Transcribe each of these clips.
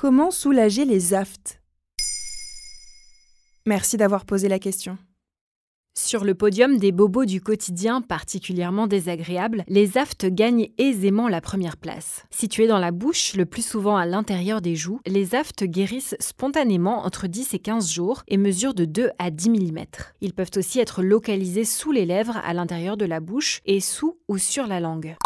Comment soulager les aftes? Merci d'avoir posé la question. Sur le podium des bobos du quotidien particulièrement désagréables, les aftes gagnent aisément la première place. Situés dans la bouche, le plus souvent à l'intérieur des joues, les aftes guérissent spontanément entre 10 et 15 jours et mesurent de 2 à 10 mm. Ils peuvent aussi être localisés sous les lèvres à l'intérieur de la bouche et sous ou sur la langue.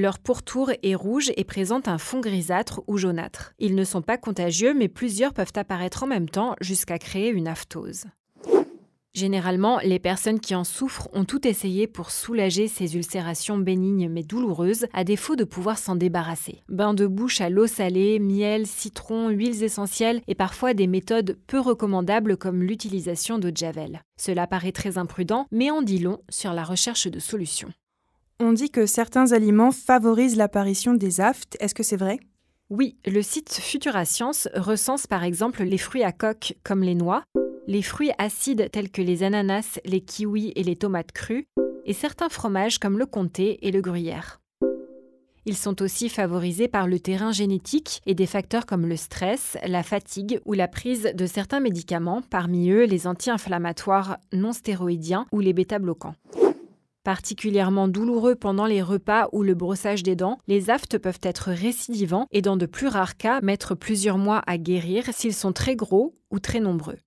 Leur pourtour est rouge et présente un fond grisâtre ou jaunâtre. Ils ne sont pas contagieux, mais plusieurs peuvent apparaître en même temps jusqu'à créer une aftose. Généralement, les personnes qui en souffrent ont tout essayé pour soulager ces ulcérations bénignes mais douloureuses, à défaut de pouvoir s'en débarrasser. Bain de bouche à l'eau salée, miel, citron, huiles essentielles et parfois des méthodes peu recommandables comme l'utilisation de javel. Cela paraît très imprudent, mais en dit long sur la recherche de solutions. On dit que certains aliments favorisent l'apparition des aftes, est-ce que c'est vrai? Oui, le site Futura Science recense par exemple les fruits à coque comme les noix, les fruits acides tels que les ananas, les kiwis et les tomates crues, et certains fromages comme le comté et le gruyère. Ils sont aussi favorisés par le terrain génétique et des facteurs comme le stress, la fatigue ou la prise de certains médicaments, parmi eux les anti-inflammatoires non stéroïdiens ou les bêta-bloquants. Particulièrement douloureux pendant les repas ou le brossage des dents, les aftes peuvent être récidivants et dans de plus rares cas mettre plusieurs mois à guérir s'ils sont très gros ou très nombreux.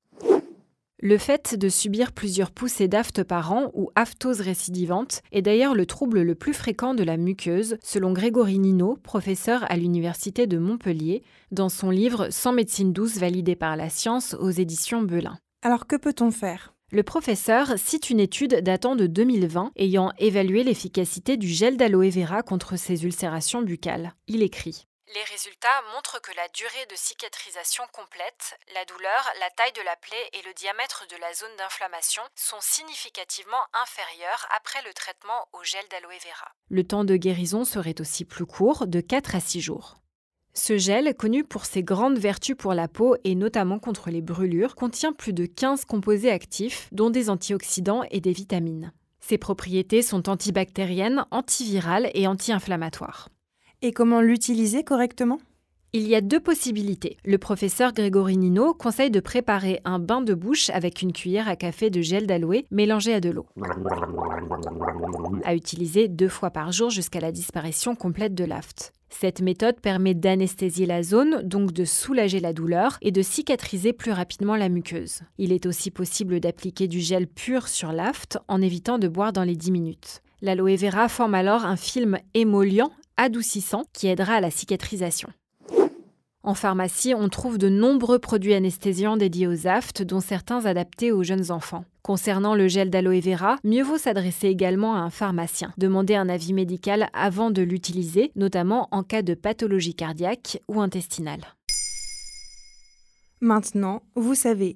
Le fait de subir plusieurs poussées d'aftes par an ou aftose récidivante est d'ailleurs le trouble le plus fréquent de la muqueuse, selon Grégory Nino, professeur à l'Université de Montpellier, dans son livre Sans médecine douce validée par la science aux éditions Belin. Alors que peut-on faire? Le professeur cite une étude datant de 2020 ayant évalué l'efficacité du gel d'aloe vera contre ces ulcérations buccales. Il écrit les résultats montrent que la durée de cicatrisation complète, la douleur, la taille de la plaie et le diamètre de la zone d'inflammation sont significativement inférieurs après le traitement au gel d'aloe vera. Le temps de guérison serait aussi plus court, de 4 à 6 jours. Ce gel, connu pour ses grandes vertus pour la peau et notamment contre les brûlures, contient plus de 15 composés actifs, dont des antioxydants et des vitamines. Ses propriétés sont antibactériennes, antivirales et anti-inflammatoires. Et comment l'utiliser correctement? Il y a deux possibilités. Le professeur Grégory Nino conseille de préparer un bain de bouche avec une cuillère à café de gel d'aloe mélangé à de l'eau. À utiliser deux fois par jour jusqu'à la disparition complète de l'aft. Cette méthode permet d'anesthésier la zone, donc de soulager la douleur et de cicatriser plus rapidement la muqueuse. Il est aussi possible d'appliquer du gel pur sur l'aft en évitant de boire dans les 10 minutes. L'aloe vera forme alors un film émollient, adoucissant, qui aidera à la cicatrisation. En pharmacie, on trouve de nombreux produits anesthésiants dédiés aux aftes, dont certains adaptés aux jeunes enfants. Concernant le gel d'aloe vera, mieux vaut s'adresser également à un pharmacien. Demander un avis médical avant de l'utiliser, notamment en cas de pathologie cardiaque ou intestinale. Maintenant, vous savez,